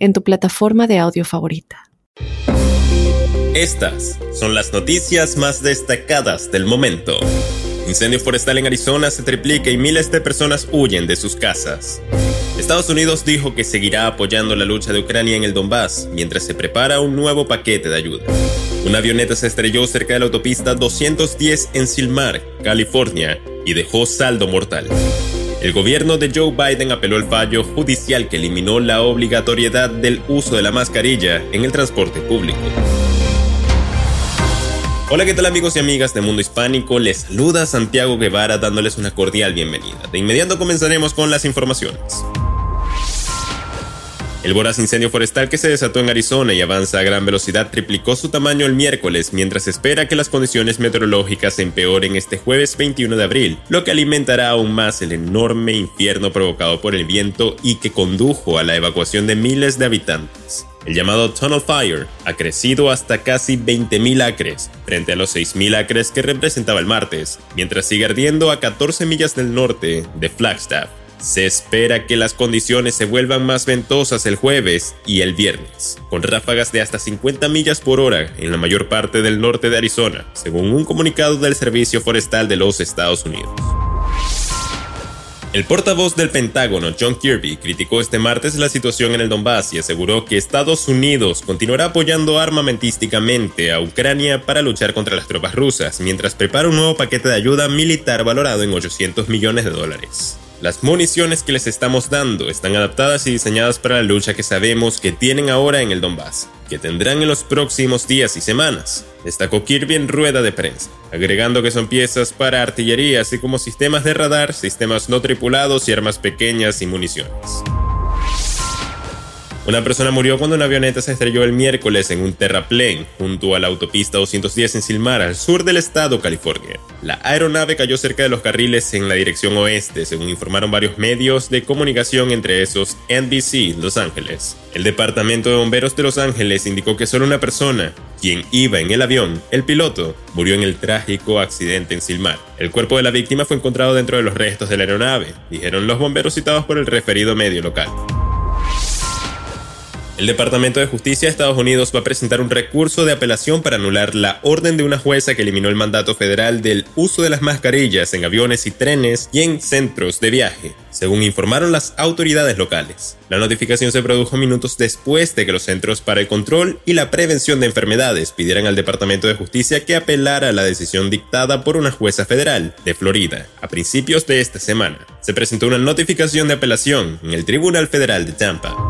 en tu plataforma de audio favorita. Estas son las noticias más destacadas del momento. Incendio forestal en Arizona se triplica y miles de personas huyen de sus casas. Estados Unidos dijo que seguirá apoyando la lucha de Ucrania en el Donbass mientras se prepara un nuevo paquete de ayuda. Una avioneta se estrelló cerca de la autopista 210 en Silmar, California, y dejó saldo mortal. El gobierno de Joe Biden apeló el fallo judicial que eliminó la obligatoriedad del uso de la mascarilla en el transporte público. Hola, ¿qué tal amigos y amigas de Mundo Hispánico? Les saluda Santiago Guevara dándoles una cordial bienvenida. De inmediato comenzaremos con las informaciones. El voraz incendio forestal que se desató en Arizona y avanza a gran velocidad triplicó su tamaño el miércoles mientras espera que las condiciones meteorológicas empeoren este jueves 21 de abril, lo que alimentará aún más el enorme infierno provocado por el viento y que condujo a la evacuación de miles de habitantes. El llamado Tunnel Fire ha crecido hasta casi 20.000 acres, frente a los 6.000 acres que representaba el martes, mientras sigue ardiendo a 14 millas del norte de Flagstaff. Se espera que las condiciones se vuelvan más ventosas el jueves y el viernes, con ráfagas de hasta 50 millas por hora en la mayor parte del norte de Arizona, según un comunicado del Servicio Forestal de los Estados Unidos. El portavoz del Pentágono, John Kirby, criticó este martes la situación en el Donbass y aseguró que Estados Unidos continuará apoyando armamentísticamente a Ucrania para luchar contra las tropas rusas, mientras prepara un nuevo paquete de ayuda militar valorado en 800 millones de dólares. Las municiones que les estamos dando están adaptadas y diseñadas para la lucha que sabemos que tienen ahora en el Donbass, que tendrán en los próximos días y semanas, destacó Kirby en rueda de prensa, agregando que son piezas para artillería así como sistemas de radar, sistemas no tripulados y armas pequeñas y municiones. Una persona murió cuando una avioneta se estrelló el miércoles en un terraplén junto a la autopista 210 en Silmar, al sur del estado California. La aeronave cayó cerca de los carriles en la dirección oeste, según informaron varios medios de comunicación, entre esos NBC Los Ángeles. El Departamento de Bomberos de Los Ángeles indicó que solo una persona, quien iba en el avión, el piloto, murió en el trágico accidente en Silmar. El cuerpo de la víctima fue encontrado dentro de los restos de la aeronave, dijeron los bomberos citados por el referido medio local. El Departamento de Justicia de Estados Unidos va a presentar un recurso de apelación para anular la orden de una jueza que eliminó el mandato federal del uso de las mascarillas en aviones y trenes y en centros de viaje, según informaron las autoridades locales. La notificación se produjo minutos después de que los Centros para el Control y la Prevención de Enfermedades pidieran al Departamento de Justicia que apelara a la decisión dictada por una jueza federal de Florida a principios de esta semana. Se presentó una notificación de apelación en el Tribunal Federal de Tampa.